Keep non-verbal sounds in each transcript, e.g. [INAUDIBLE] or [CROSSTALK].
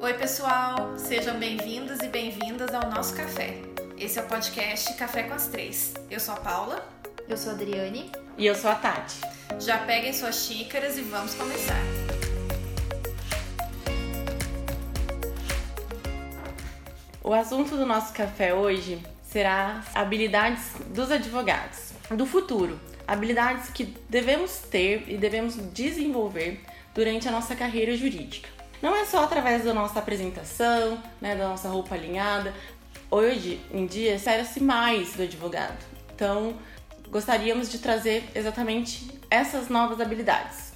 Oi, pessoal! Sejam bem-vindos e bem-vindas ao nosso café. Esse é o podcast Café com as Três. Eu sou a Paula. Eu sou a Adriane. E eu sou a Tati. Já peguem suas xícaras e vamos começar. O assunto do nosso café hoje será habilidades dos advogados do futuro. Habilidades que devemos ter e devemos desenvolver durante a nossa carreira jurídica. Não é só através da nossa apresentação, né, da nossa roupa alinhada. Hoje em dia, espera-se mais do advogado. Então, gostaríamos de trazer exatamente essas novas habilidades.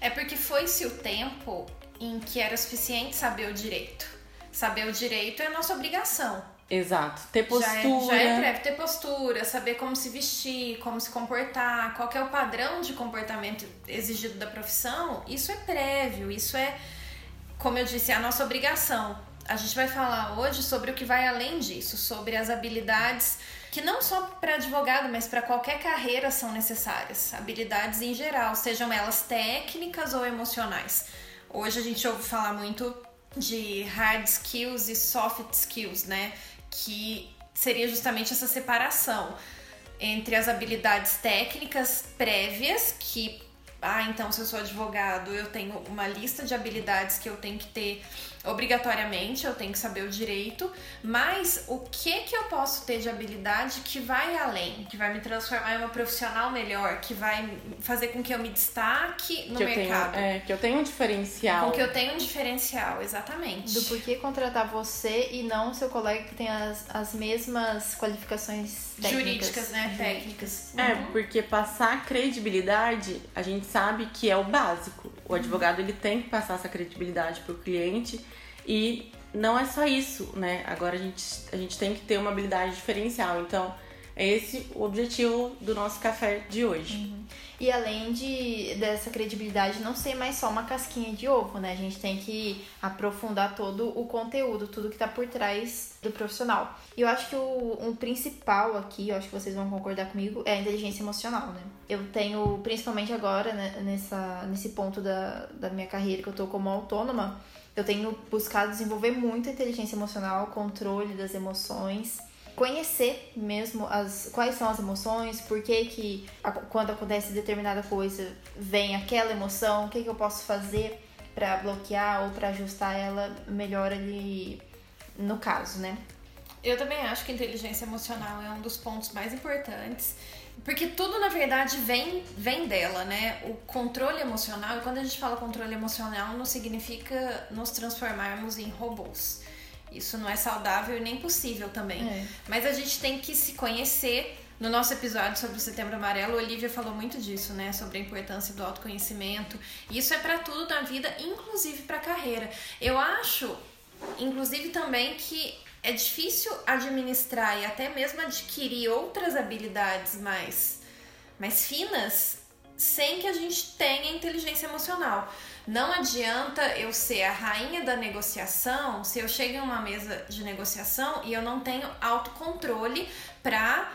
É porque foi-se o tempo em que era suficiente saber o direito. Saber o direito é a nossa obrigação. Exato. Ter postura. Já é, já é prévio. Ter postura, saber como se vestir, como se comportar, qual é o padrão de comportamento exigido da profissão, isso é prévio, isso é, como eu disse, é a nossa obrigação. A gente vai falar hoje sobre o que vai além disso, sobre as habilidades que não só para advogado, mas para qualquer carreira são necessárias. Habilidades em geral, sejam elas técnicas ou emocionais. Hoje a gente ouve falar muito de hard skills e soft skills, né? Que seria justamente essa separação entre as habilidades técnicas prévias, que, ah, então se eu sou advogado, eu tenho uma lista de habilidades que eu tenho que ter obrigatoriamente, eu tenho que saber o direito, mas o que que eu posso ter de habilidade que vai além, que vai me transformar em uma profissional melhor, que vai fazer com que eu me destaque no que mercado. Tenho, é, que eu tenha um diferencial. Com que eu tenha um diferencial, exatamente. Do porquê contratar você e não o seu colega que tem as, as mesmas qualificações técnicas. Jurídicas, né? Técnicas. É, uhum. porque passar credibilidade, a gente sabe que é o básico. O advogado ele tem que passar essa credibilidade para o cliente e não é só isso, né? Agora a gente, a gente tem que ter uma habilidade diferencial. Então, é esse o objetivo do nosso café de hoje. Uhum. E além de dessa credibilidade não ser mais só uma casquinha de ovo, né? A gente tem que aprofundar todo o conteúdo, tudo que tá por trás do profissional. E eu acho que o um principal aqui, eu acho que vocês vão concordar comigo, é a inteligência emocional, né? Eu tenho, principalmente agora, né, nessa, nesse ponto da, da minha carreira que eu tô como autônoma, eu tenho buscado desenvolver muito inteligência emocional, controle das emoções conhecer mesmo as quais são as emoções, por que que quando acontece determinada coisa vem aquela emoção, o que que eu posso fazer para bloquear ou para ajustar ela melhor ali no caso, né? Eu também acho que inteligência emocional é um dos pontos mais importantes, porque tudo na verdade vem vem dela, né? O controle emocional, e quando a gente fala controle emocional, não significa nos transformarmos em robôs. Isso não é saudável e nem possível também. É. Mas a gente tem que se conhecer. No nosso episódio sobre o Setembro Amarelo, a Olivia falou muito disso, né? Sobre a importância do autoconhecimento. Isso é para tudo na vida, inclusive para carreira. Eu acho, inclusive também que é difícil administrar e até mesmo adquirir outras habilidades mais mais finas sem que a gente tenha inteligência emocional. Não adianta eu ser a rainha da negociação se eu chego em uma mesa de negociação e eu não tenho autocontrole para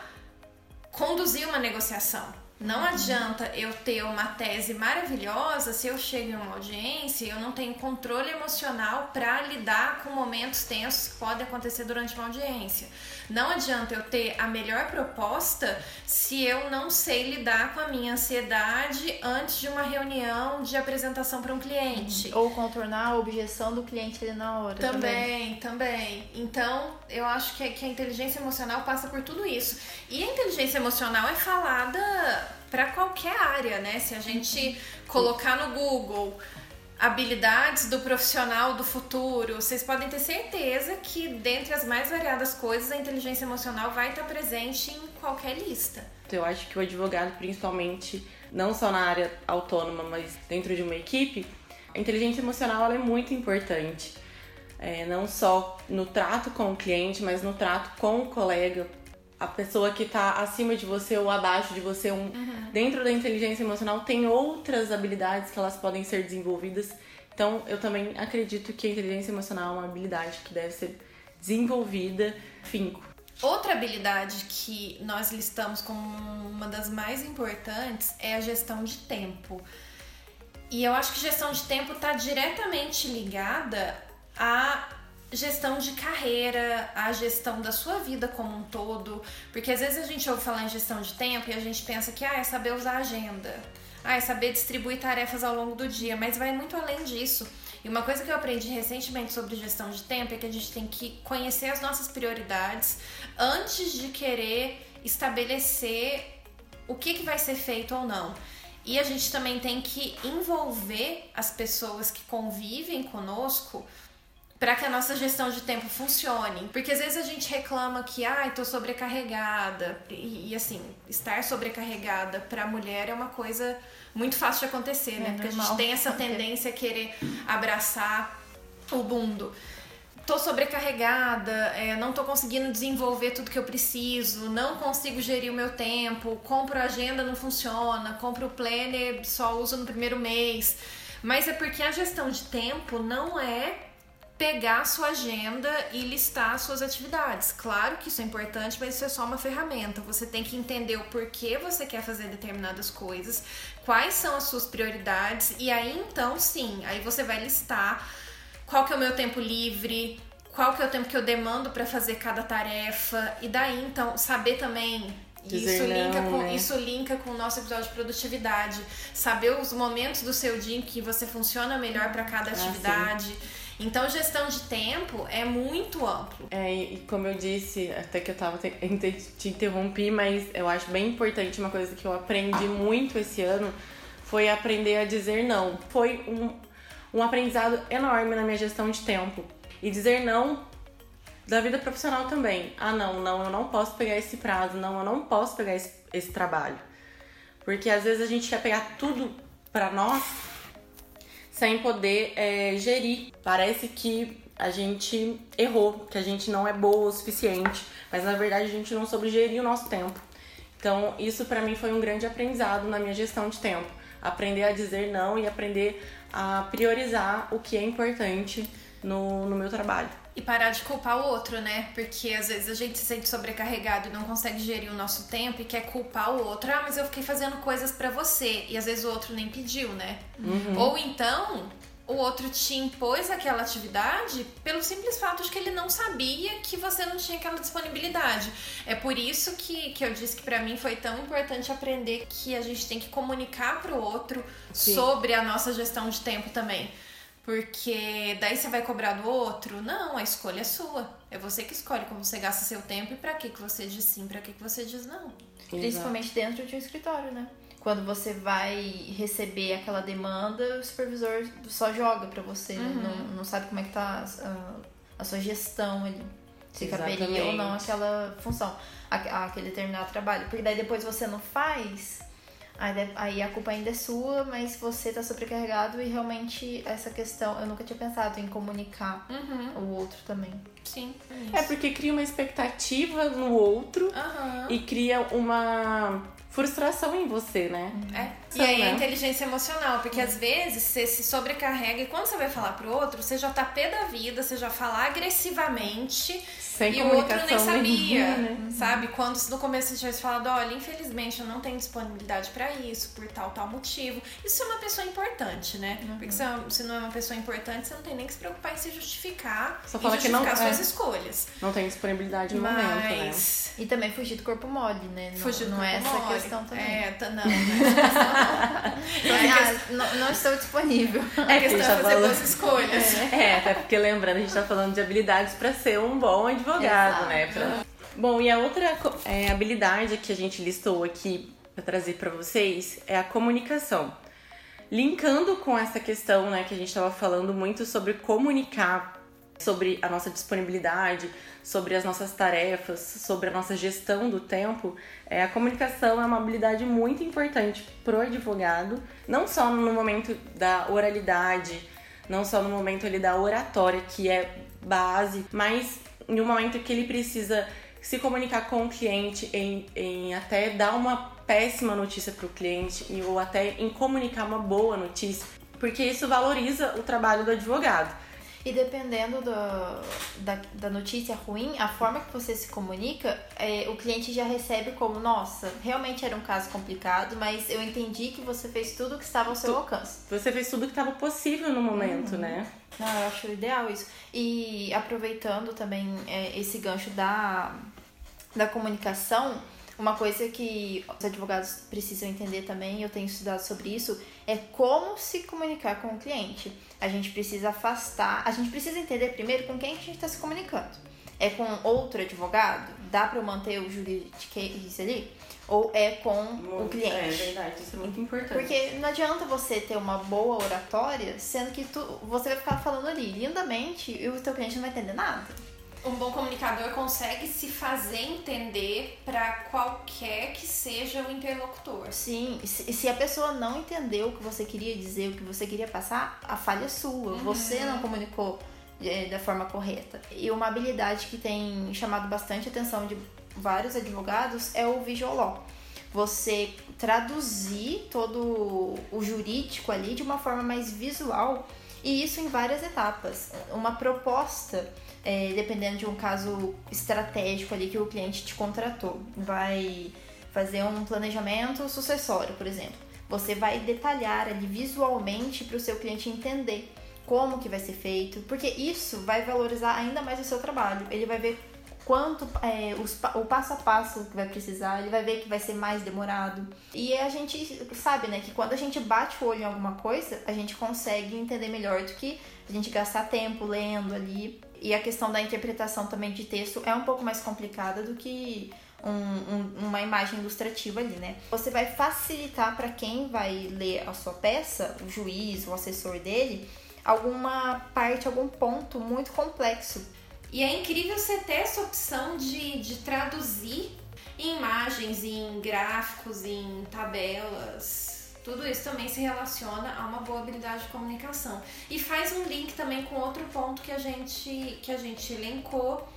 conduzir uma negociação. Não adianta eu ter uma tese maravilhosa se eu chego em uma audiência e eu não tenho controle emocional para lidar com momentos tensos que podem acontecer durante uma audiência. Não adianta eu ter a melhor proposta se eu não sei lidar com a minha ansiedade antes de uma reunião de apresentação para um cliente. Ou contornar a objeção do cliente ali na hora. Também, também. também. Então, eu acho que, que a inteligência emocional passa por tudo isso. E a inteligência emocional é falada para qualquer área, né? Se a gente colocar no Google habilidades do profissional do futuro, vocês podem ter certeza que dentre as mais variadas coisas, a inteligência emocional vai estar presente em qualquer lista. Eu acho que o advogado, principalmente, não só na área autônoma, mas dentro de uma equipe, a inteligência emocional é muito importante. É, não só no trato com o cliente, mas no trato com o colega, a pessoa que está acima de você ou abaixo de você. Um, uhum. Dentro da inteligência emocional tem outras habilidades que elas podem ser desenvolvidas. Então, eu também acredito que a inteligência emocional é uma habilidade que deve ser desenvolvida finco. Outra habilidade que nós listamos como uma das mais importantes é a gestão de tempo. E eu acho que gestão de tempo está diretamente ligada a gestão de carreira, a gestão da sua vida como um todo, porque às vezes a gente ouve falar em gestão de tempo e a gente pensa que ah, é saber usar a agenda, ah, é saber distribuir tarefas ao longo do dia, mas vai muito além disso. E uma coisa que eu aprendi recentemente sobre gestão de tempo é que a gente tem que conhecer as nossas prioridades antes de querer estabelecer o que, que vai ser feito ou não. E a gente também tem que envolver as pessoas que convivem conosco para que a nossa gestão de tempo funcione. Porque às vezes a gente reclama que, ai, ah, tô sobrecarregada. E, e, assim, estar sobrecarregada para a mulher é uma coisa muito fácil de acontecer, né? É Porque normal. a gente tem essa tendência a querer abraçar o mundo. Tô sobrecarregada, é, não tô conseguindo desenvolver tudo que eu preciso, não consigo gerir o meu tempo, compro a agenda, não funciona, compro o planner, só uso no primeiro mês. Mas é porque a gestão de tempo não é pegar a sua agenda e listar as suas atividades. Claro que isso é importante, mas isso é só uma ferramenta. Você tem que entender o porquê você quer fazer determinadas coisas, quais são as suas prioridades e aí então sim, aí você vai listar qual que é o meu tempo livre, qual que é o tempo que eu demando para fazer cada tarefa e daí então saber também isso linka, com, né? isso linka com o nosso episódio de produtividade. Saber os momentos do seu dia em que você funciona melhor para cada ah, atividade. Ah, então, gestão de tempo é muito amplo. É, e como eu disse, até que eu tava te, te interrompi, mas eu acho bem importante uma coisa que eu aprendi muito esse ano foi aprender a dizer não. Foi um, um aprendizado enorme na minha gestão de tempo. E dizer não da vida profissional também. Ah, não, não, eu não posso pegar esse prazo, não, eu não posso pegar esse, esse trabalho. Porque às vezes a gente quer pegar tudo para nós sem poder é, gerir. Parece que a gente errou, que a gente não é boa o suficiente, mas na verdade a gente não soube gerir o nosso tempo. Então, isso para mim foi um grande aprendizado na minha gestão de tempo. Aprender a dizer não e aprender a priorizar o que é importante no, no meu trabalho. E parar de culpar o outro, né? Porque às vezes a gente se sente sobrecarregado e não consegue gerir o nosso tempo e quer culpar o outro. Ah, mas eu fiquei fazendo coisas para você. E às vezes o outro nem pediu, né? Uhum. Ou então o outro te impôs aquela atividade pelo simples fato de que ele não sabia que você não tinha aquela disponibilidade. É por isso que, que eu disse que para mim foi tão importante aprender que a gente tem que comunicar para o outro Sim. sobre a nossa gestão de tempo também. Porque daí você vai cobrar do outro? Não, a escolha é sua. É você que escolhe como você gasta seu tempo e para que que você diz sim, para que que você diz não. Principalmente dentro de um escritório, né? Quando você vai receber aquela demanda, o supervisor só joga para você, né? uhum. não, não sabe como é que tá a, a sua gestão ali. Se caberia ou não aquela função, aquele determinado trabalho. Porque daí depois você não faz, Aí, a culpa ainda é sua, mas você tá sobrecarregado e realmente essa questão, eu nunca tinha pensado em comunicar uhum. o outro também. Sim. É, é porque cria uma expectativa no outro uhum. e cria uma frustração em você, né? É. E aí né? a inteligência emocional, porque às vezes você se sobrecarrega e quando você vai falar pro outro, você já tá pé da vida, você já fala agressivamente sem e o outro nem sabia, né? sabe? Quando no começo você tivesse falado, olha, infelizmente eu não tenho disponibilidade para isso, por tal, tal motivo. Isso é uma pessoa importante, né? Uhum. Porque se, é se não é uma pessoa importante, você não tem nem que se preocupar em se justificar Só fala justificar que não, suas é, escolhas. Não tem disponibilidade no Mas... momento, né? E também fugir do corpo mole, né? Não, fugir do não é essa mole. questão também. É, tá, não, não é essa questão é, ah, não, não estou disponível. [LAUGHS] É, a questão é fazer falando... boas escolhas. É. é, até porque lembrando, a gente tá falando de habilidades para ser um bom advogado advogado, né? Pra... Bom, e a outra é, habilidade que a gente listou aqui para trazer para vocês é a comunicação. Linkando com essa questão, né, que a gente estava falando muito sobre comunicar, sobre a nossa disponibilidade, sobre as nossas tarefas, sobre a nossa gestão do tempo, é, a comunicação é uma habilidade muito importante pro advogado, não só no momento da oralidade, não só no momento ali da oratória, que é base, mas um momento que ele precisa se comunicar com o cliente, em, em até dar uma péssima notícia para o cliente ou até em comunicar uma boa notícia, porque isso valoriza o trabalho do advogado. E dependendo do, da, da notícia ruim, a forma que você se comunica, é, o cliente já recebe como, nossa, realmente era um caso complicado, mas eu entendi que você fez tudo que estava ao seu Tu- alcance. Você fez tudo que estava possível no momento, né? Não, eu acho ideal isso. E aproveitando também é, esse gancho da, da comunicação, uma coisa que os advogados precisam entender também, eu tenho estudado sobre isso, é como se comunicar com o cliente. A gente precisa afastar, a gente precisa entender primeiro com quem que a gente está se comunicando. É com outro advogado? Dá para eu manter o juridiquês ali? Ou é com o cliente? É verdade, isso é muito importante. Porque não adianta você ter uma boa oratória, sendo que tu, você vai ficar falando ali lindamente e o teu cliente não vai entender nada. Um bom comunicador consegue se fazer entender para qualquer que seja o interlocutor. Sim, e se, se a pessoa não entendeu o que você queria dizer, o que você queria passar, a falha é sua. Você não comunicou é, da forma correta. E uma habilidade que tem chamado bastante atenção de vários advogados é o visual law. Você traduzir todo o jurídico ali de uma forma mais visual e isso em várias etapas. Uma proposta, é, dependendo de um caso estratégico ali que o cliente te contratou, vai fazer um planejamento sucessório, por exemplo. Você vai detalhar ali visualmente para o seu cliente entender como que vai ser feito, porque isso vai valorizar ainda mais o seu trabalho. Ele vai ver quanto é, os o passo a passo que vai precisar, ele vai ver que vai ser mais demorado. E a gente sabe, né, que quando a gente bate o olho em alguma coisa, a gente consegue entender melhor do que a gente gastar tempo lendo ali. E a questão da interpretação também de texto é um pouco mais complicada do que um- um- uma imagem ilustrativa ali, né? Você vai facilitar para quem vai ler a sua peça, o juiz, o assessor dele, alguma parte, algum ponto muito complexo. E é incrível você ter essa opção de, de traduzir em imagens, em gráficos, em tabelas. Tudo isso também se relaciona a uma boa habilidade de comunicação. E faz um link também com outro ponto que a gente, que a gente elencou,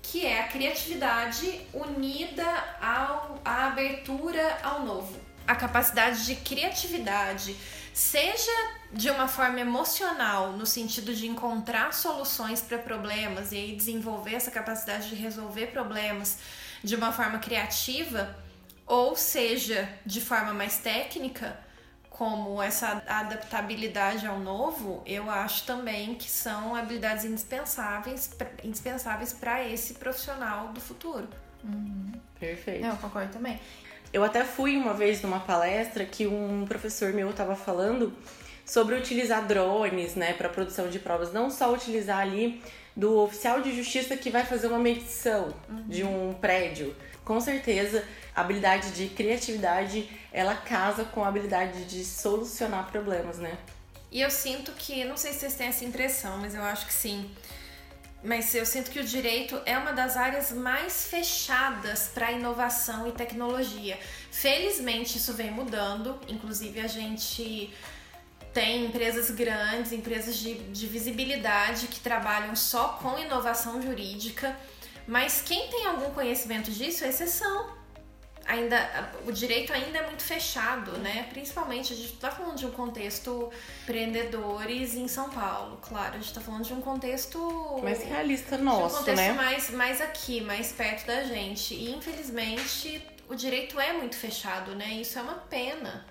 que é a criatividade unida ao, à abertura ao novo. A capacidade de criatividade, seja de uma forma emocional, no sentido de encontrar soluções para problemas e aí desenvolver essa capacidade de resolver problemas de uma forma criativa, ou seja, de forma mais técnica, como essa adaptabilidade ao novo, eu acho também que são habilidades indispensáveis pra- indispensáveis para esse profissional do futuro. Perfeito. Não, eu concordo também. Eu até fui uma vez numa palestra que um professor meu estava falando sobre utilizar drones, né, para produção de provas, não só utilizar ali do oficial de justiça que vai fazer uma medição de um prédio. Com certeza, a habilidade de criatividade, ela casa com a habilidade de solucionar problemas, né? E eu sinto que, não sei se vocês têm essa impressão, mas eu acho que sim. Mas eu sinto que o direito é uma das áreas mais fechadas para inovação e tecnologia. Felizmente isso vem mudando, inclusive a gente tem empresas grandes, empresas de, de visibilidade que trabalham só com inovação jurídica, mas quem tem algum conhecimento disso é exceção ainda o direito ainda é muito fechado, né? Principalmente a gente tá falando de um contexto empreendedores em São Paulo, claro, a gente tá falando de um contexto Mais realista de um nosso, contexto né? mais mais aqui, mais perto da gente. E infelizmente o direito é muito fechado, né? Isso é uma pena.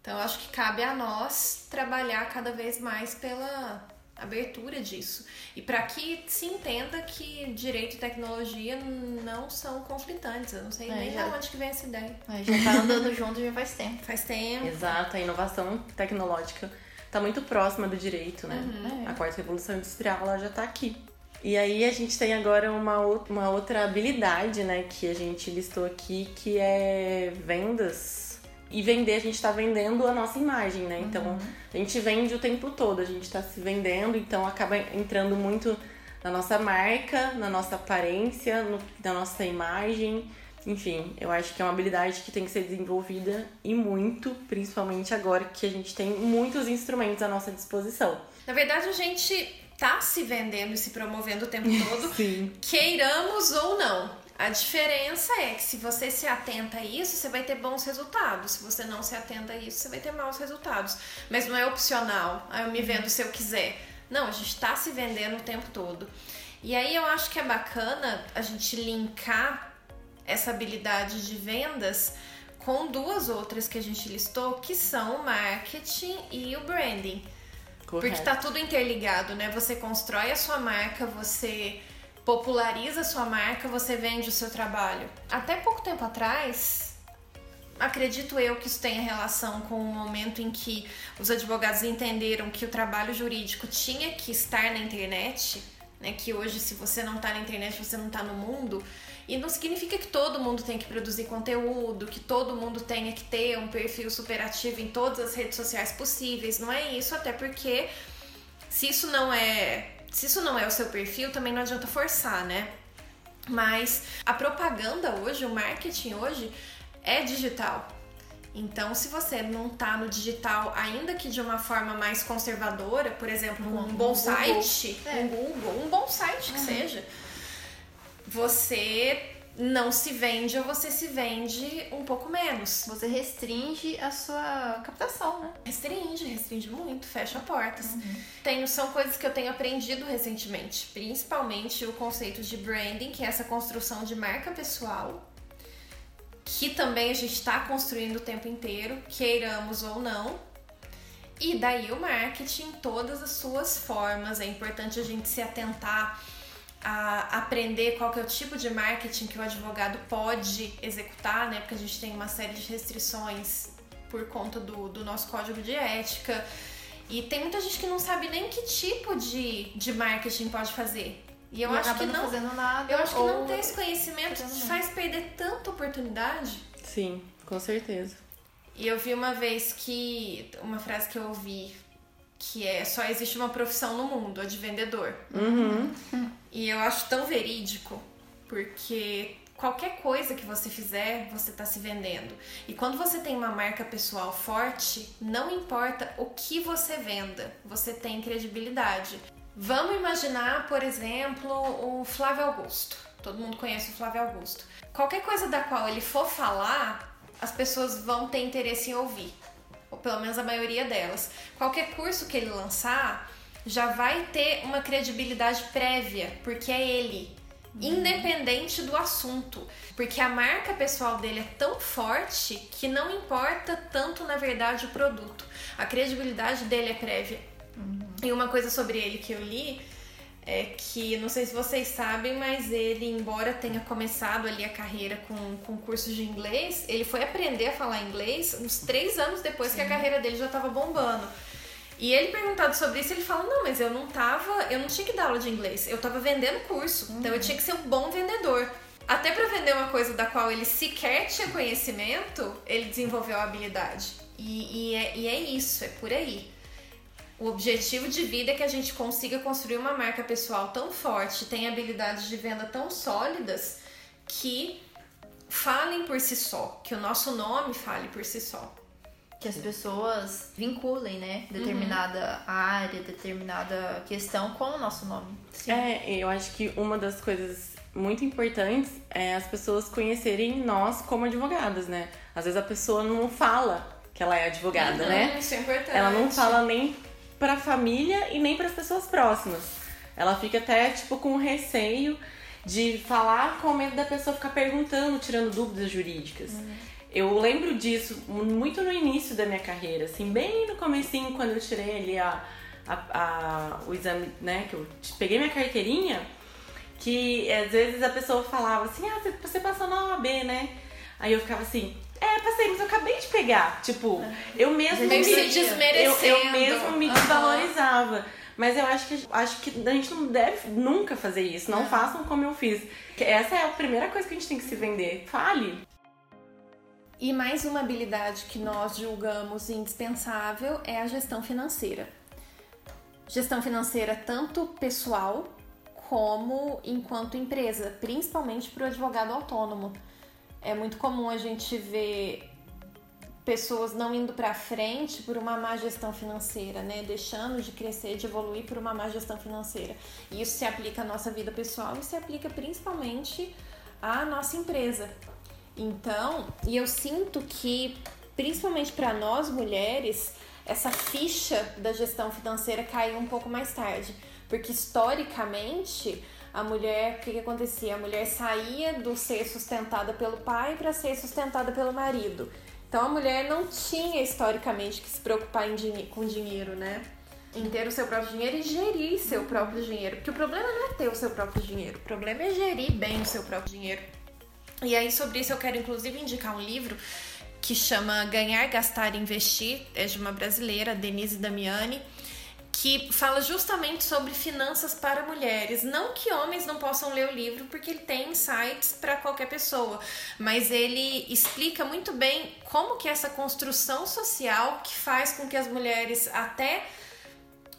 Então eu acho que cabe a nós trabalhar cada vez mais pela abertura disso. E para que se entenda que direito e tecnologia não são conflitantes. Eu não sei É, nem já- de onde que vem essa ideia. A gente já tá andando [LAUGHS] junto já faz tempo. Faz tempo. Exato, a inovação tecnológica está muito próxima do direito, né? É. A quarta revolução industrial ela já está aqui. E aí a gente tem agora uma, uma outra habilidade, né, que a gente listou aqui, que é vendas. E vender, a gente está vendendo a nossa imagem, né? Então a gente vende o tempo todo, a gente está se vendendo, então acaba entrando muito na nossa marca, na nossa aparência, no- na nossa imagem. Enfim, eu acho que é uma habilidade que tem que ser desenvolvida e muito, principalmente agora que a gente tem muitos instrumentos à nossa disposição. Na verdade, a gente tá se vendendo e se promovendo o tempo todo, [LAUGHS] Sim. queiramos ou não. A diferença é que se você se atenta a isso, você vai ter bons resultados. Se você não se atenta a isso, você vai ter maus resultados. Mas não é opcional. Ah, eu me vendo se eu quiser. Não, a gente está se vendendo o tempo todo. E aí eu acho que é bacana a gente linkar essa habilidade de vendas com duas outras que a gente listou, que são o marketing e o branding. Correto. Porque tá tudo interligado, né? Você constrói a sua marca, você populariza sua marca, você vende o seu trabalho. Até pouco tempo atrás, acredito eu que isso tenha relação com o momento em que os advogados entenderam que o trabalho jurídico tinha que estar na internet, né? Que hoje, se você não está na internet, você não está no mundo. E não significa que todo mundo tem que produzir conteúdo, que todo mundo tenha que ter um perfil superativo em todas as redes sociais possíveis. Não é isso, até porque se isso não é, se isso não é o seu perfil, também não adianta forçar, né? Mas a propaganda hoje, o marketing hoje é digital. Então, se você não tá no digital, ainda que de uma forma mais conservadora, por exemplo, com um bom site, é. um Google, um bom site que uhum. seja, você não se vende ou você se vende um pouco menos. Você restringe a sua captação, né? Restringe, restringe muito, fecha portas. Uhum. Tenho, são coisas que eu tenho aprendido recentemente, principalmente o conceito de branding, que é essa construção de marca pessoal, que também a gente está construindo o tempo inteiro, queiramos ou não. E daí o marketing, todas as suas formas. É importante a gente se atentar a aprender qual que é o tipo de marketing que o advogado pode executar, né? Porque a gente tem uma série de restrições por conta do, do nosso código de ética. E tem muita gente que não sabe nem que tipo de, de marketing pode fazer. E eu e acho que não, fazendo nada. Eu acho que não ter esse conhecimento faz perder tanta oportunidade. Sim, com certeza. E eu vi uma vez que uma frase que eu ouvi que é só existe uma profissão no mundo, a de vendedor. Uhum. [LAUGHS] E eu acho tão verídico, porque qualquer coisa que você fizer, você está se vendendo. E quando você tem uma marca pessoal forte, não importa o que você venda, você tem credibilidade. Vamos imaginar, por exemplo, o Flávio Augusto. Todo mundo conhece o Flávio Augusto. Qualquer coisa da qual ele for falar, as pessoas vão ter interesse em ouvir ou pelo menos a maioria delas. Qualquer curso que ele lançar já vai ter uma credibilidade prévia, porque é ele, independente do assunto, porque a marca pessoal dele é tão forte que não importa tanto na verdade o produto. A credibilidade dele é prévia. Uhum. E uma coisa sobre ele que eu li é que, não sei se vocês sabem, mas ele, embora tenha começado ali a carreira com, com cursos de inglês, ele foi aprender a falar inglês uns três anos depois Sim. que a carreira dele já estava bombando. E ele perguntado sobre isso, ele fala: Não, mas eu não tava, eu não tinha que dar aula de inglês, eu tava vendendo curso, uhum. então eu tinha que ser um bom vendedor. Até para vender uma coisa da qual ele sequer tinha conhecimento, ele desenvolveu a habilidade. E, e, é, e é isso, é por aí. O objetivo de vida é que a gente consiga construir uma marca pessoal tão forte, tenha habilidades de venda tão sólidas que falem por si só, que o nosso nome fale por si só. Que as pessoas vinculem, né, determinada uhum. área, determinada questão com o nosso nome. Sim. É, eu acho que uma das coisas muito importantes é as pessoas conhecerem nós como advogadas, né? Às vezes a pessoa não fala que ela é advogada, uhum, né? Isso é importante. Ela não fala nem para a família e nem para as pessoas próximas. Ela fica até tipo com receio de falar com medo da pessoa ficar perguntando, tirando dúvidas jurídicas. Uhum. Eu lembro disso muito no início da minha carreira, assim, bem no comecinho, quando eu tirei ali a, a, a, o exame, né, que eu peguei minha carteirinha, que às vezes a pessoa falava assim, ah, você passou na OAB, né? Aí eu ficava assim, é, passei, mas eu acabei de pegar. Tipo, eu mesmo me, se desmerecendo. Eu, eu mesmo me desvalorizava. Mas eu acho que, acho que a gente não deve nunca fazer isso. Não façam como eu fiz. Essa é a primeira coisa que a gente tem que se vender. Fale. E mais uma habilidade que nós julgamos indispensável é a gestão financeira. Gestão financeira tanto pessoal como enquanto empresa, principalmente para o advogado autônomo. É muito comum a gente ver pessoas não indo para frente por uma má gestão financeira, né? Deixando de crescer, de evoluir por uma má gestão financeira. E isso se aplica à nossa vida pessoal e se aplica principalmente à nossa empresa. Então, e eu sinto que principalmente para nós mulheres, essa ficha da gestão financeira caiu um pouco mais tarde. Porque historicamente, a mulher, o que, que acontecia? A mulher saía do ser sustentada pelo pai para ser sustentada pelo marido. Então a mulher não tinha historicamente que se preocupar com dinheiro, né? Em ter o seu próprio dinheiro e gerir seu próprio dinheiro. Porque o problema não é ter o seu próprio dinheiro, o problema é gerir bem o seu próprio dinheiro. E aí, sobre isso, eu quero inclusive indicar um livro que chama Ganhar, Gastar e Investir, é de uma brasileira, Denise Damiani que fala justamente sobre finanças para mulheres. Não que homens não possam ler o livro, porque ele tem insights para qualquer pessoa, mas ele explica muito bem como que essa construção social que faz com que as mulheres até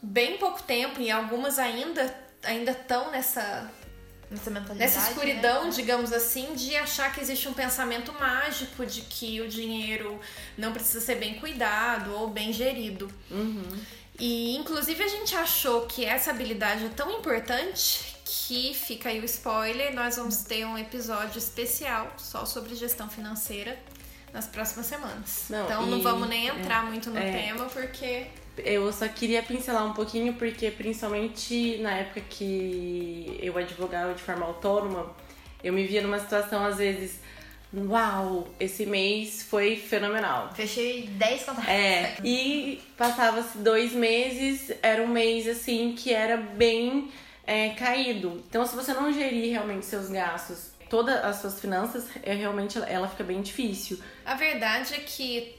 bem pouco tempo e algumas ainda ainda estão nessa nessa mentalidade, nessa escuridão, né? digamos assim, de achar que existe um pensamento mágico de que o dinheiro não precisa ser bem cuidado ou bem gerido. Uhum. E inclusive a gente achou que essa habilidade é tão importante que fica aí o spoiler, nós vamos ter um episódio especial só sobre gestão financeira nas próximas semanas. Não, então não vamos nem entrar é, muito no é, tema porque eu só queria pincelar um pouquinho porque principalmente na época que eu advogava de forma autônoma, eu me via numa situação às vezes Uau, esse mês foi fenomenal. Fechei 10 contratos. É, e passava-se dois meses, era um mês assim que era bem é, caído. Então, se você não gerir realmente seus gastos, todas as suas finanças, é realmente ela fica bem difícil. A verdade é que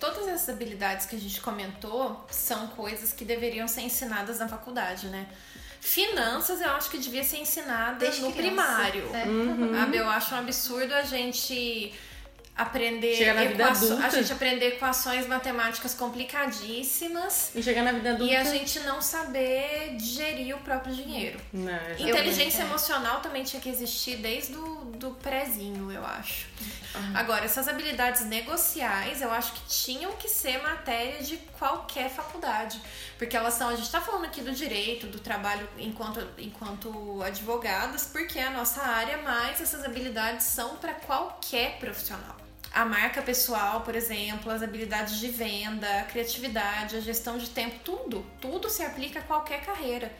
todas essas habilidades que a gente comentou são coisas que deveriam ser ensinadas na faculdade, né? Finanças eu acho que devia ser ensinada Desde no criança. primário. É. Uhum. Eu acho um absurdo a gente aprender chegar na vida adulta. a gente aprender equações matemáticas complicadíssimas e chegar na vida adulta e a gente não saber gerir o próprio dinheiro. Não, Inteligência eu, emocional também tinha que existir desde do, do prézinho, eu acho. Uhum. Agora, essas habilidades negociais, eu acho que tinham que ser matéria de qualquer faculdade, porque elas são, a gente está falando aqui do direito, do trabalho enquanto enquanto advogadas, porque é a nossa área, mas essas habilidades são para qualquer profissional a marca pessoal, por exemplo, as habilidades de venda, a criatividade, a gestão de tempo, tudo, tudo se aplica a qualquer carreira.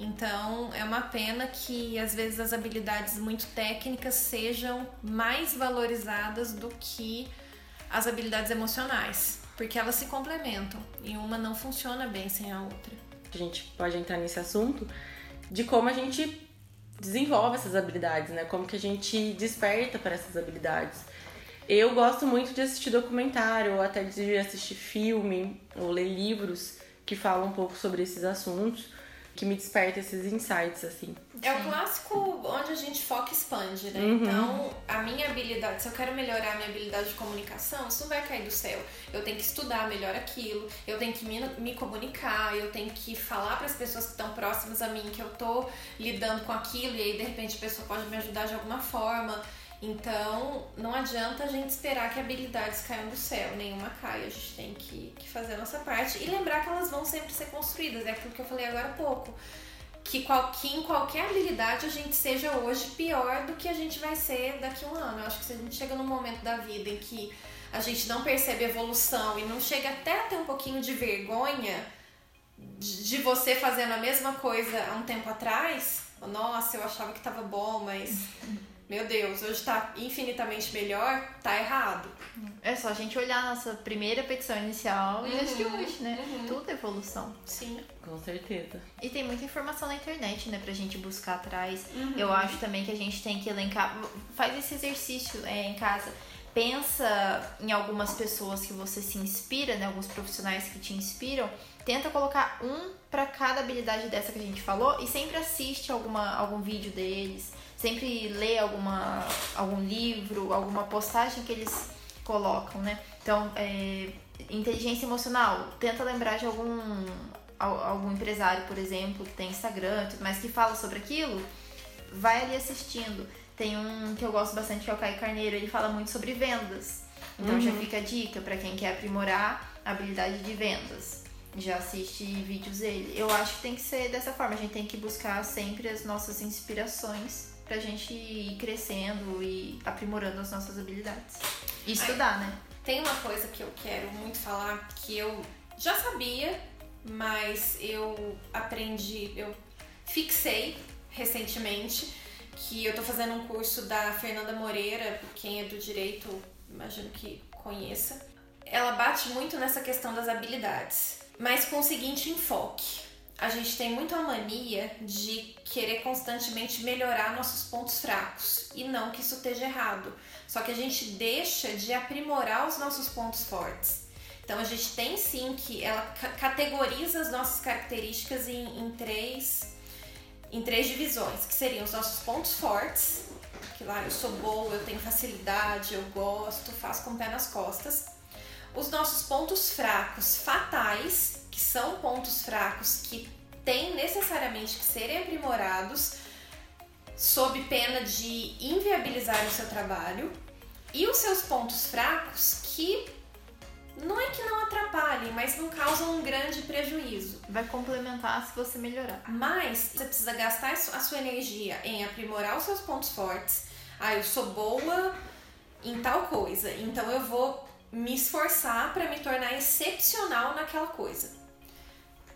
Então, é uma pena que às vezes as habilidades muito técnicas sejam mais valorizadas do que as habilidades emocionais, porque elas se complementam e uma não funciona bem sem a outra. A gente pode entrar nesse assunto de como a gente desenvolve essas habilidades, né? Como que a gente desperta para essas habilidades. Eu gosto muito de assistir documentário, ou até de assistir filme, ou ler livros que falam um pouco sobre esses assuntos, que me desperta esses insights, assim. É o clássico onde a gente foca e expande, né? Uhum. Então, a minha habilidade, se eu quero melhorar a minha habilidade de comunicação, isso não vai cair do céu. Eu tenho que estudar melhor aquilo, eu tenho que me, me comunicar, eu tenho que falar para as pessoas que estão próximas a mim que eu tô lidando com aquilo, e aí de repente a pessoa pode me ajudar de alguma forma. Então, não adianta a gente esperar que habilidades caiam do céu, nenhuma cai. A gente tem que, que fazer a nossa parte e lembrar que elas vão sempre ser construídas. É aquilo que eu falei agora há pouco. Que, qual, que em qualquer habilidade a gente seja hoje pior do que a gente vai ser daqui a um ano. Eu acho que se a gente chega num momento da vida em que a gente não percebe evolução e não chega até a ter um pouquinho de vergonha de você fazendo a mesma coisa há um tempo atrás, nossa, eu achava que estava bom, mas [LAUGHS] meu Deus, hoje está infinitamente melhor, tá errado. É só a gente olhar a nossa primeira petição inicial e as de uhum, hoje, né? Uhum. Tudo é evolução. Sim. Com certeza. E tem muita informação na internet, né, pra gente buscar atrás. Uhum. Eu acho também que a gente tem que elencar. Faz esse exercício é, em casa. Pensa em algumas pessoas que você se inspira, né? Alguns profissionais que te inspiram. Tenta colocar um para cada habilidade dessa que a gente falou e sempre assiste alguma, algum vídeo deles sempre lê alguma, algum livro, alguma postagem que eles colocam, né? Então, é, inteligência emocional, tenta lembrar de algum, algum empresário, por exemplo, que tem Instagram mais, que fala sobre aquilo, vai ali assistindo. Tem um que eu gosto bastante, que é o Caio Carneiro, ele fala muito sobre vendas. Então uhum. já fica a dica para quem quer aprimorar a habilidade de vendas. Já assiste vídeos dele. Eu acho que tem que ser dessa forma, a gente tem que buscar sempre as nossas inspirações pra gente ir crescendo e aprimorando as nossas habilidades. E estudar, Ai, né? Tem uma coisa que eu quero muito falar que eu já sabia, mas eu aprendi, eu fixei recentemente que eu tô fazendo um curso da Fernanda Moreira, quem é do direito, imagino que conheça. Ela bate muito nessa questão das habilidades, mas com o seguinte enfoque. A gente tem muito a mania de querer constantemente melhorar nossos pontos fracos e não que isso esteja errado. Só que a gente deixa de aprimorar os nossos pontos fortes. Então a gente tem sim que ela categoriza as nossas características em, em três em três divisões, que seriam os nossos pontos fortes, que lá eu sou boa, eu tenho facilidade, eu gosto, faço com o pé nas costas. Os nossos pontos fracos fatais, que são pontos fracos que têm necessariamente que serem aprimorados, sob pena de inviabilizar o seu trabalho. E os seus pontos fracos que não é que não atrapalhem, mas não causam um grande prejuízo. Vai complementar se você melhorar. Mas você precisa gastar a sua energia em aprimorar os seus pontos fortes. Ah, eu sou boa em tal coisa, então eu vou me esforçar para me tornar excepcional naquela coisa.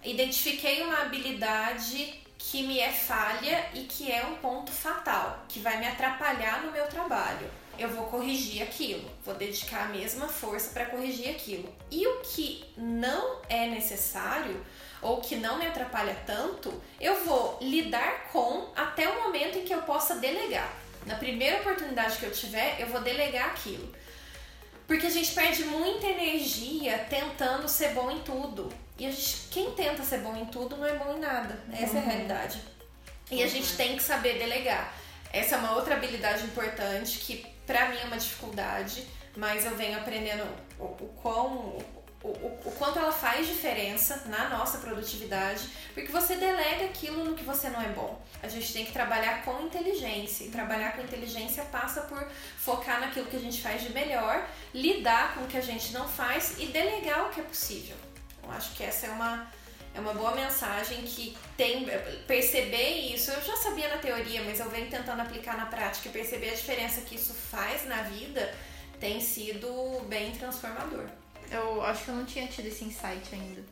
Identifiquei uma habilidade que me é falha e que é um ponto fatal, que vai me atrapalhar no meu trabalho eu vou corrigir aquilo, vou dedicar a mesma força para corrigir aquilo. E o que não é necessário ou que não me atrapalha tanto, eu vou lidar com até o momento em que eu possa delegar. Na primeira oportunidade que eu tiver, eu vou delegar aquilo. Porque a gente perde muita energia tentando ser bom em tudo. E a gente, quem tenta ser bom em tudo não é bom em nada. Essa uhum. é a uhum. realidade. E a gente uhum. tem que saber delegar. Essa é uma outra habilidade importante que para mim é uma dificuldade, mas eu venho aprendendo o, o quão o, o, quanto ela faz diferença na nossa produtividade, porque você delega aquilo no que você não é bom. A gente tem que trabalhar com inteligência, e trabalhar com inteligência passa por focar naquilo que a gente faz de melhor, lidar com o que a gente não faz e delegar o que é possível. Eu acho que essa é uma, é uma boa mensagem que tem perceber isso. Eu já sabia na teoria, mas eu venho tentando aplicar na prática perceber a diferença que isso faz na vida tem sido bem transformador. Eu acho que eu não tinha tido esse insight ainda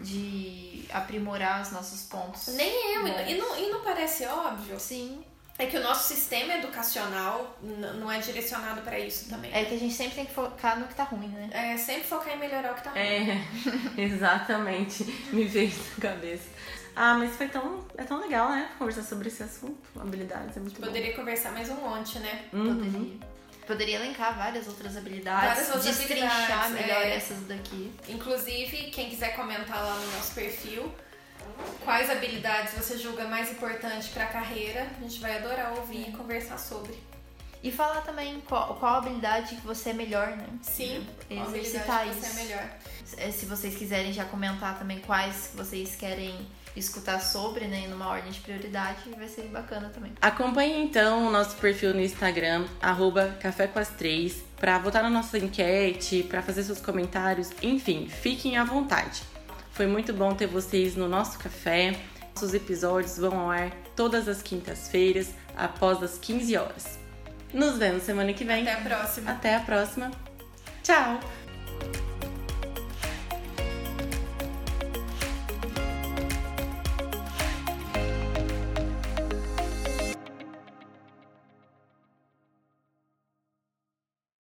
de aprimorar os nossos pontos. Nem eu, e não, e não parece óbvio? Sim é que o nosso sistema educacional não é direcionado para isso também. É que a gente sempre tem que focar no que tá ruim, né? É, sempre focar em melhorar o que tá ruim. É, [LAUGHS] exatamente. Me veio na cabeça. Ah, mas foi tão, é tão legal, né? Conversar sobre esse assunto. Habilidades, é muito Poderia bom. conversar mais um monte, né? Uhum. Poderia. Poderia elencar várias outras habilidades. Várias outras habilidades. melhor é. essas daqui. Inclusive, quem quiser comentar lá no nosso perfil, Quais habilidades você julga mais importante para a carreira? A gente vai adorar ouvir e conversar sobre. E falar também qual, qual habilidade que você é melhor, né? Sim, exercitar isso. Você é melhor. É, se vocês quiserem já comentar também quais vocês querem escutar sobre, né, numa ordem de prioridade, vai ser bacana também. Acompanhe então o nosso perfil no Instagram, arroba Café com as Três, para votar na nossa enquete, para fazer seus comentários, enfim, fiquem à vontade. Foi muito bom ter vocês no nosso café. Nossos episódios vão ao ar todas as quintas-feiras, após as 15 horas. Nos vemos semana que vem. Até a próxima. Até a próxima. Tchau!